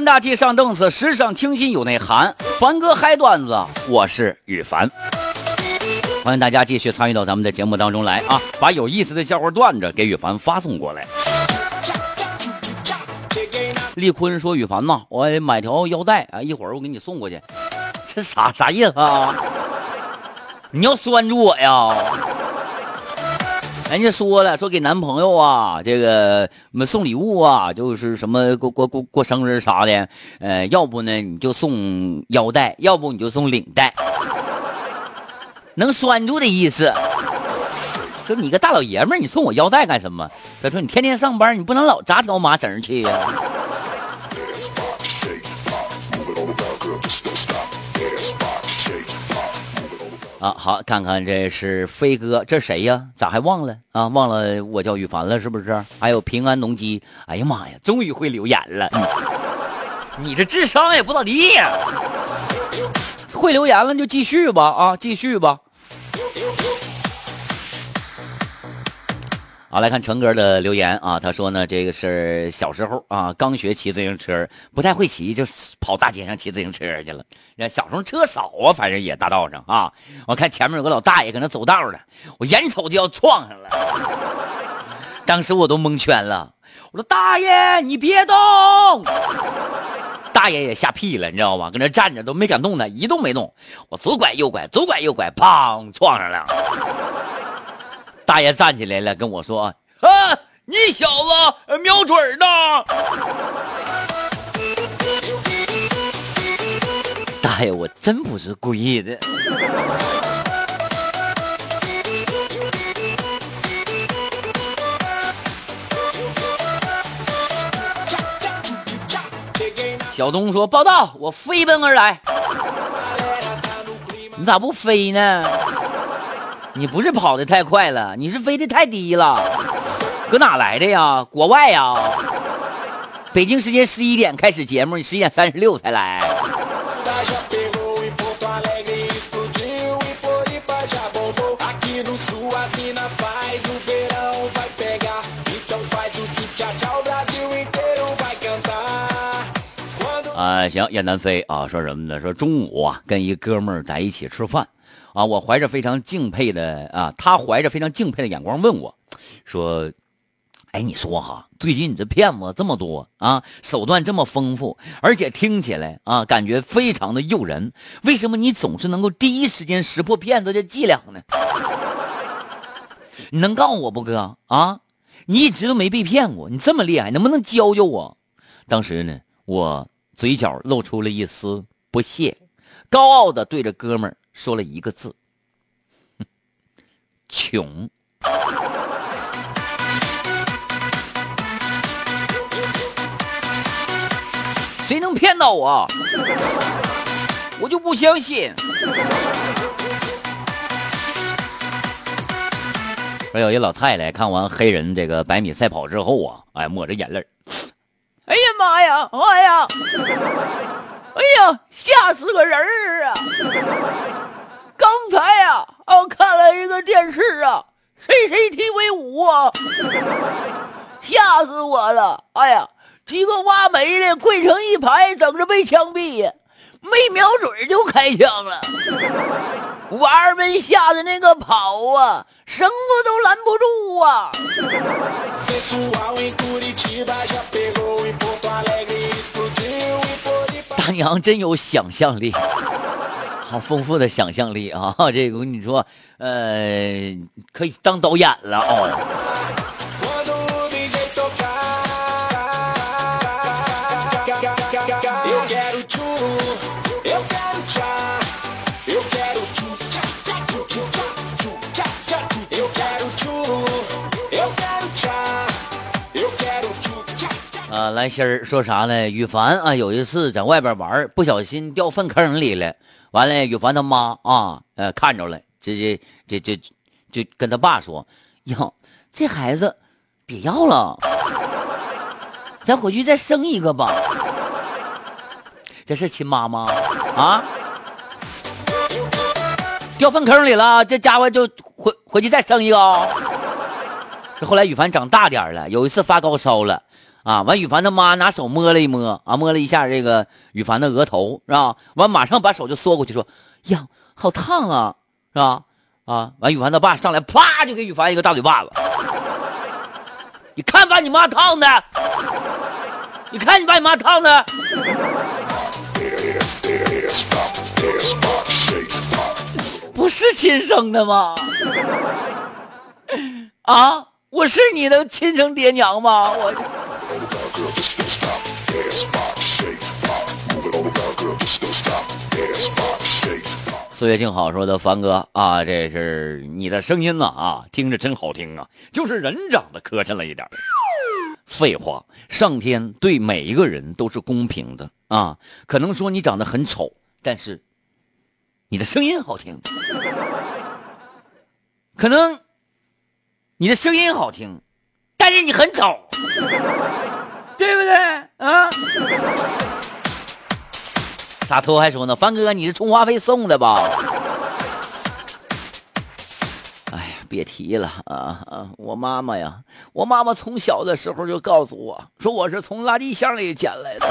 高端大气上档次，时尚清新有内涵。凡哥嗨段子，我是羽凡。欢迎大家继续参与到咱们的节目当中来啊！把有意思的笑话段子给羽凡发送过来。丽坤说：“羽凡呐，我买条腰带啊，一会儿我给你送过去。这啥啥意思啊？你要拴住我呀？”人家说了，说给男朋友啊，这个什么送礼物啊，就是什么过过过过生日啥的，呃，要不呢你就送腰带，要不你就送领带，能拴住的意思。说你个大老爷们，你送我腰带干什么？他说你天天上班，你不能老扎条麻绳去呀。啊好，看看这是飞哥，这谁呀？咋还忘了啊？忘了我叫羽凡了是不是？还有平安农机，哎呀妈呀，终于会留言了！你这智商也不咋地呀！会留言了就继续吧，啊，继续吧。好，来看成哥的留言啊，他说呢，这个是小时候啊，刚学骑自行车，不太会骑，就跑大街上骑自行车去了。小时候车少啊，反正也大道上啊，我看前面有个老大爷搁那走道呢，我眼瞅就要撞上了，当时我都蒙圈了，我说大爷你别动，大爷也吓屁了，你知道吗？搁那站着都没敢动弹，一动没动，我左拐右拐，左拐右拐，砰，撞上了。大爷站起来了，跟我说：“啊，你小子瞄准呢！”大爷，我真不是故意的。小东说：“报道，我飞奔而来。你咋不飞呢？”你不是跑的太快了，你是飞的太低了。搁哪来的呀？国外呀？北京时间十一点开始节目，你十一点三十六才来。啊，行，雁南飞啊，说什么呢？说中午啊，跟一哥们儿在一起吃饭。啊，我怀着非常敬佩的啊，他怀着非常敬佩的眼光问我，说：“哎，你说哈，最近你这骗子这么多啊，手段这么丰富，而且听起来啊，感觉非常的诱人，为什么你总是能够第一时间识破骗子的伎俩呢？你能告诉我不，哥啊？你一直都没被骗过，你这么厉害，能不能教教我？”当时呢，我嘴角露出了一丝不屑，高傲的对着哥们儿。说了一个字：穷。谁能骗到我？我就不相信。说有一老太太看完黑人这个百米赛跑之后啊，哎，抹着眼泪哎呀妈呀！哎呀！哎呀！吓死个人儿啊！刚才呀，我看了一个电视啊，CCTV 五啊，吓死我了！哎呀，几个挖煤的跪成一排，等着被枪毙，没瞄准就开枪了，娃儿们吓得那个跑啊，绳子都拦不住啊！娘真有想象力。好丰富的想象力啊！这个我跟你说，呃，可以当导演了哦。来心儿说啥呢？羽凡啊，有一次在外边玩，不小心掉粪坑里了。完了，羽凡他妈啊，呃，看着了，这这这这，就跟他爸说：“哟，这孩子别要了，咱回去再生一个吧。”这是亲妈吗？啊？掉粪坑里了，这家伙就回回去再生一个。这后来羽凡长大点了，有一次发高烧了，啊，完，羽凡他妈拿手摸了一摸，啊，摸了一下这个羽凡的额头，是吧？完，马上把手就缩过去，说：“呀，好烫啊，是吧？”啊，完，羽凡他爸上来，啪就给羽凡一个大嘴巴子。你看把你妈烫的，你看你把你妈烫的。不是亲生的吗？啊，我是你的亲生爹娘吗？我。岁月静好说的凡哥啊，这是你的声音呐啊，听着真好听啊，就是人长得磕碜了一点。废话，上天对每一个人都是公平的啊，可能说你长得很丑，但是。你的声音好听，可能你的声音好听，但是你很丑，对不对啊？大头还说呢，凡哥，你是充话费送的吧？哎呀，别提了啊啊！我妈妈呀，我妈妈从小的时候就告诉我说我是从垃圾箱里捡来的，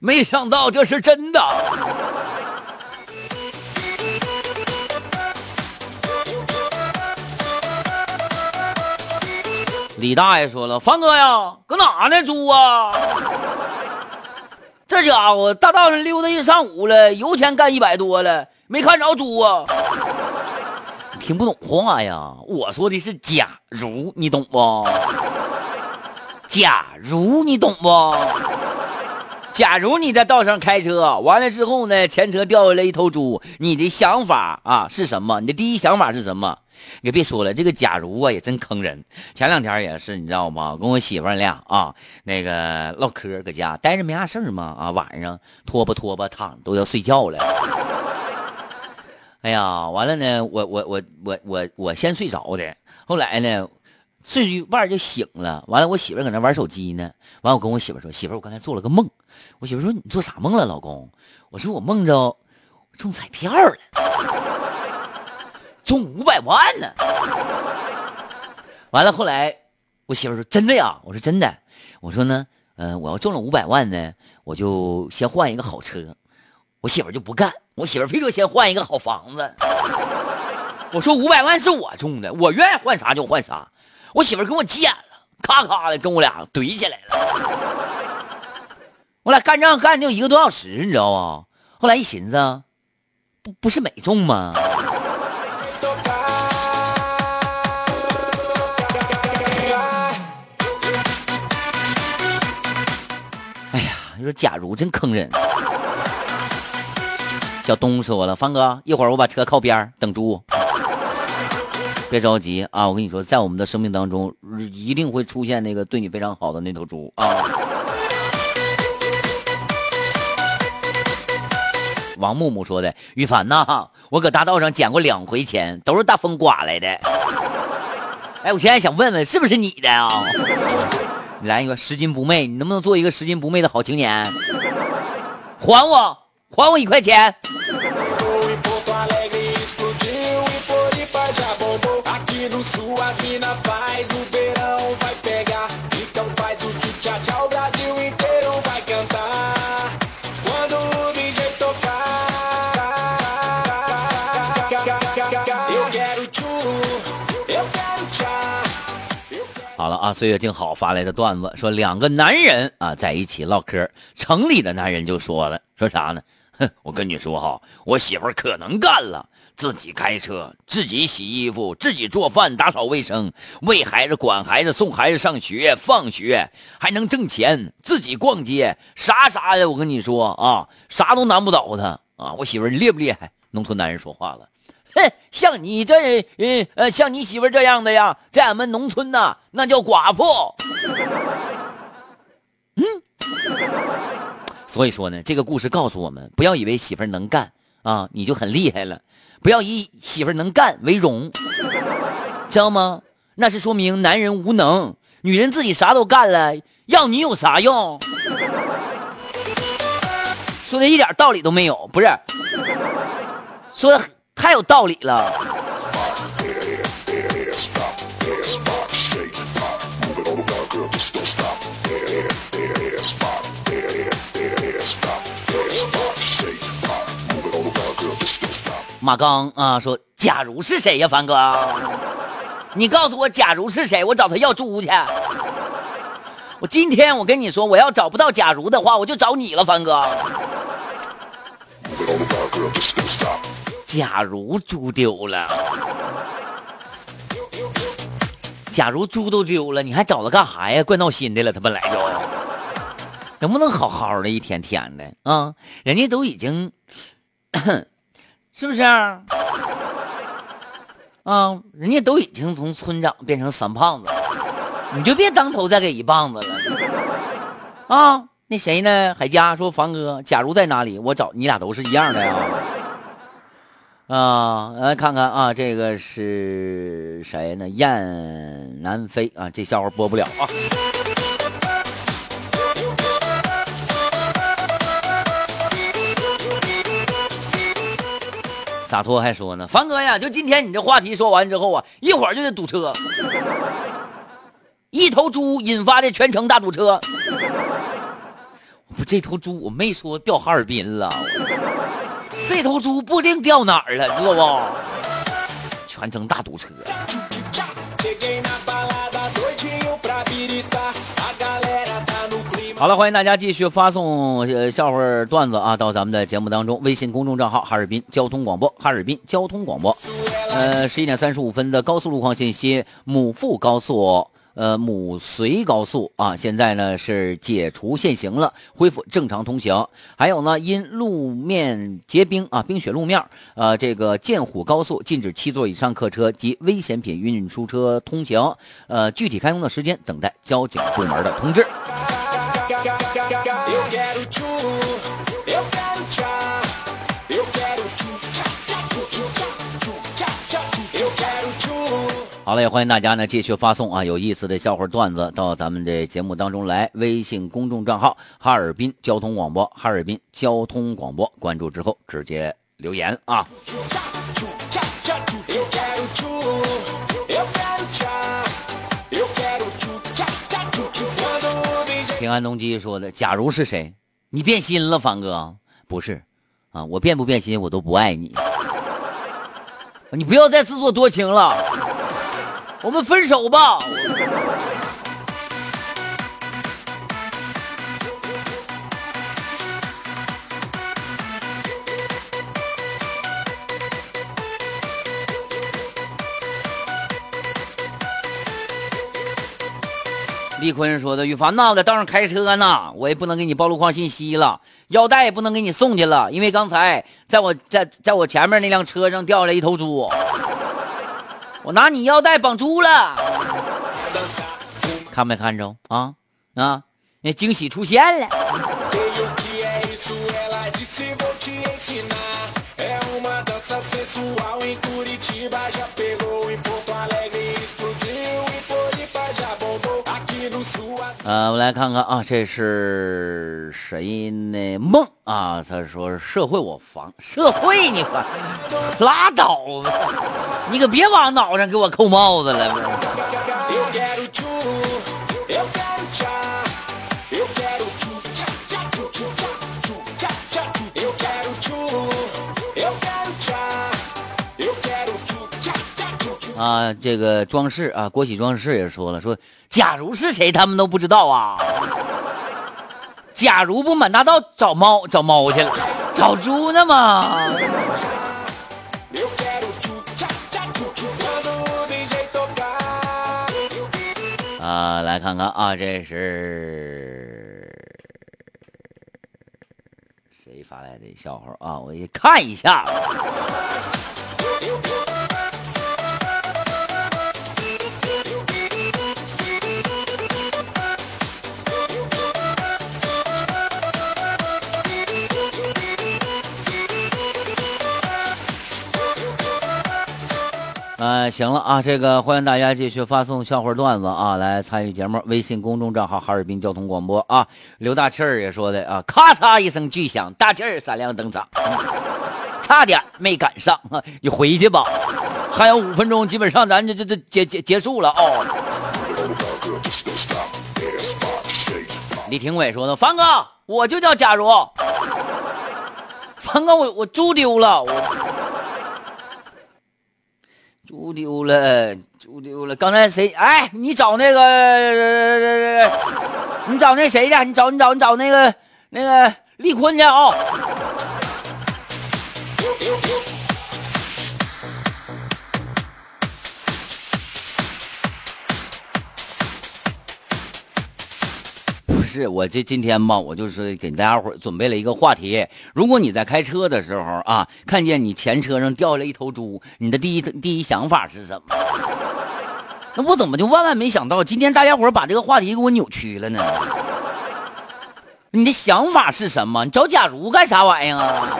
没想到这是真的。李大爷说了：“凡哥呀，搁哪呢？猪啊！这家伙大道上溜达一上午了，油钱干一百多了，没看着猪啊！听不懂话呀？我说的是假如，你懂不？假如你懂不？假如你在道上开车，完了之后呢，前车掉下来一头猪，你的想法啊是什么？你的第一想法是什么？”你别说了，这个假如啊也真坑人。前两天也是，你知道吗？跟我媳妇俩啊，那个唠嗑，搁家待着没啥事儿嘛啊，晚上拖吧拖吧躺都要睡觉了。哎呀，完了呢，我我我我我我先睡着的，后来呢，睡一半就醒了。完了，我媳妇搁那玩手机呢。完了，我跟我媳妇说：“媳妇，我刚才做了个梦。”我媳妇说：“你做啥梦了，老公？”我说：“我梦着中彩票了。”中五百万呢！完了，后来我媳妇说：“真的呀？”我说：“真的。”我说呢，嗯，我要中了五百万呢，我就先换一个好车。我媳妇就不干，我媳妇非说先换一个好房子。我说五百万是我中的，我愿意换啥就换啥。我媳妇跟我急眼了，咔咔的跟我俩怼起来了。我俩干仗干就一个多小时，你知道吗？后来一寻思，不不是没中吗？说假如真坑人。小东说了，方哥，一会儿我把车靠边等猪。别着急啊，我跟你说，在我们的生命当中，一定会出现那个对你非常好的那头猪啊。王木木说的，于凡呐，我搁大道上捡过两回钱，都是大风刮来的。哎，我现在想问问，是不是你的啊？你来一个拾金不昧，你能不能做一个拾金不昧的好青年？还我，还我一块钱。好了啊，岁月静好发来的段子说，两个男人啊在一起唠嗑，城里的男人就说了，说啥呢？哼，我跟你说哈，我媳妇可能干了，自己开车，自己洗衣服，自己做饭，打扫卫生，喂孩子，管孩子，送孩子上学放学，还能挣钱，自己逛街，啥啥的。我跟你说啊，啥都难不倒她啊。我媳妇厉不厉害？农村男人说话了。哼，像你这，呃呃，像你媳妇这样的呀，在俺们农村呐，那叫寡妇。嗯，所以说呢，这个故事告诉我们，不要以为媳妇能干啊，你就很厉害了；不要以媳妇能干为荣，知道吗？那是说明男人无能，女人自己啥都干了，要你有啥用？说的一点道理都没有，不是？说的。太有道理了。马刚啊，说：“假如是谁呀、啊，凡哥？你告诉我，假如是谁，我找他要猪去。我今天我跟你说，我要找不到假如的话，我就找你了，凡哥。”假如猪丢了，假如猪都丢了，你还找他干啥呀？怪闹心的了，他本来就，能不能好好的一天天的啊？人家都已经。”是不是啊？人家都已经从村长变成三胖子了，你就别当头再给一棒子了。啊，那谁呢？海佳说：“房哥，假如在哪里，我找你俩都是一样的。”啊，啊来看看啊，这个是谁呢？雁南飞啊，这笑话播不了啊。洒脱还说呢，凡哥呀，就今天你这话题说完之后啊，一会儿就得堵车，一头猪引发的全程大堵车。我这头猪我没说掉哈尔滨了，这头猪不定掉哪儿了，知道不？全程大堵车。好了，欢迎大家继续发送呃笑话段子啊到咱们的节目当中，微信公众账号哈尔滨交通广播，哈尔滨交通广播。呃，十一点三十五分的高速路况信息，母富高速。呃，母绥高速啊，现在呢是解除限行了，恢复正常通行。还有呢，因路面结冰啊，冰雪路面，呃，这个建虎高速禁止七座以上客车及危险品运输车通行。呃，具体开通的时间等待交警部门的通知。好了，也欢迎大家呢继续发送啊有意思的笑话段子到咱们的节目当中来。微信公众账号哈尔滨交通广播，哈尔滨交通广播，关注之后直接留言啊。平安农机说的：“假如是谁？你变心了，凡哥？不是，啊，我变不变心，我都不爱你。你不要再自作多情了。”我们分手吧。李坤说的：“羽凡呐，在道上开车呢，我也不能给你报路况信息了，腰带也不能给你送去了，因为刚才在我在在我前面那辆车上掉下来一头猪。”我拿你腰带绑猪了，看没看着啊啊？那惊喜出现了。呃，我来看看啊，这是谁呢？梦啊，他说社会我防，社会你防，拉倒吧，你可别往脑上给我扣帽子了。啊，这个装饰啊，国企装饰也说了，说假如是谁，他们都不知道啊。假如不满大道找猫找猫去了，找猪呢吗？啊，来看看啊，这是谁发来的笑话啊？我一看一下。行了啊，这个欢迎大家继续发送笑话段子啊，来参与节目。微信公众账号哈尔滨交通广播啊，刘大气儿也说的啊，咔嚓一声巨响，大气儿闪亮登场，差点没赶上，你回去吧，还有五分钟，基本上咱就这这结结结束了哦。李廷伟说的，凡哥，我就叫假如，凡哥，我我猪丢了，我。猪丢了，猪丢了。刚才谁？哎，你找那个，你找那谁去？你找你找你找那个那个丽坤去啊！是我这今天吧，我就是给大家伙准备了一个话题。如果你在开车的时候啊，看见你前车上掉下来一头猪，你的第一第一想法是什么？那我怎么就万万没想到，今天大家伙把这个话题给我扭曲了呢？你的想法是什么？你找假如干啥玩意儿啊？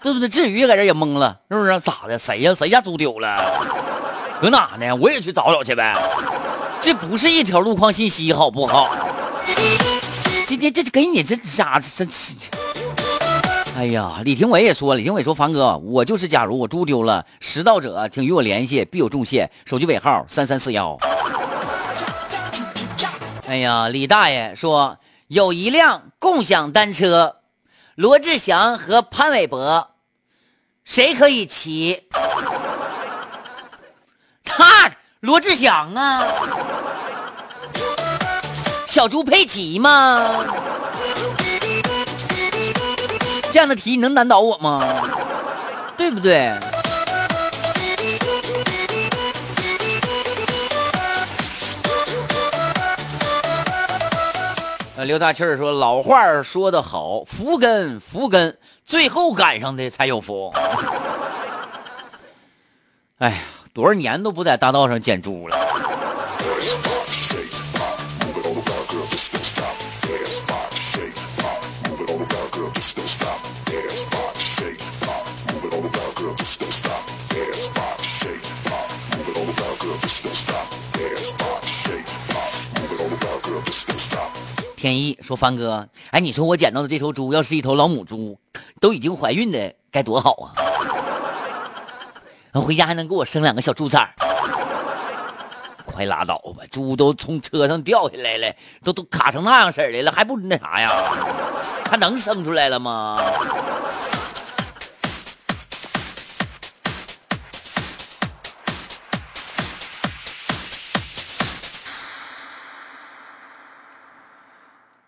对不对？至于搁这也懵了，是不是？咋的？谁呀？谁家猪丢了？搁哪呢？我也去找找去呗。这不是一条路况信息，好不好？今天这给你这咋真是？哎呀，李廷伟也说，李廷伟说，凡哥，我就是假如我猪丢了，拾到者请与我联系，必有重谢。手机尾号三三四幺。哎呀，李大爷说有一辆共享单车，罗志祥和潘玮柏，谁可以骑？他罗志祥啊。小猪佩奇吗？这样的题你能难倒我吗？对不对？呃，刘大气儿说老话说得好，福根福根，最后赶上的才有福。哎呀，多少年都不在大道上捡猪了。天意说：“帆哥，哎，你说我捡到的这头猪要是一头老母猪，都已经怀孕的，该多好啊！回家还能给我生两个小猪崽儿。快拉倒吧，猪都从车上掉下来了，都都卡成那样式的了，还不那啥呀？它能生出来了吗？”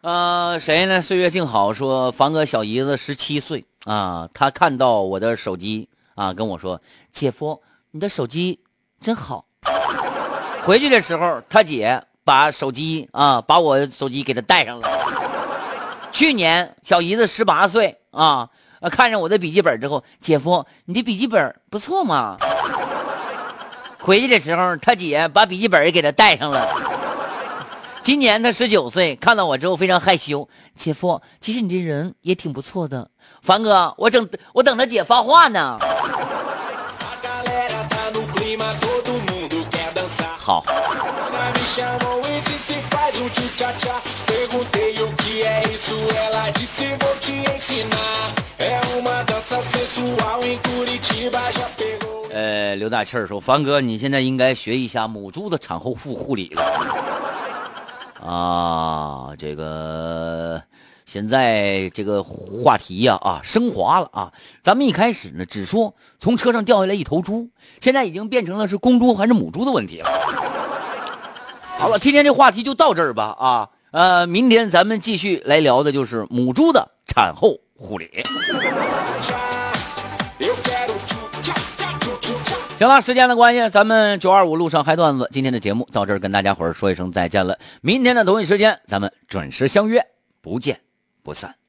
呃，谁呢？岁月静好说，房哥小姨子十七岁啊，他看到我的手机啊，跟我说：“姐夫，你的手机真好。”回去的时候，他姐把手机啊，把我手机给他带上了。去年小姨子十八岁啊，看上我的笔记本之后，姐夫，你的笔记本不错嘛。回去的时候，他姐把笔记本也给他带上了。今年他十九岁，看到我之后非常害羞。姐夫，其实你这人也挺不错的。凡哥，我等我等他姐发话呢。好。呃，刘大气儿说：“凡哥，你现在应该学一下母猪的产后护护理了。”啊，这个现在这个话题呀啊升华了啊！咱们一开始呢只说从车上掉下来一头猪，现在已经变成了是公猪还是母猪的问题了。好了，今天这话题就到这儿吧啊！呃，明天咱们继续来聊的就是母猪的产后护理。行了，时间的关系，咱们九二五路上嗨段子，今天的节目到这儿，跟大家伙儿说一声再见了。明天的同一时间，咱们准时相约，不见不散。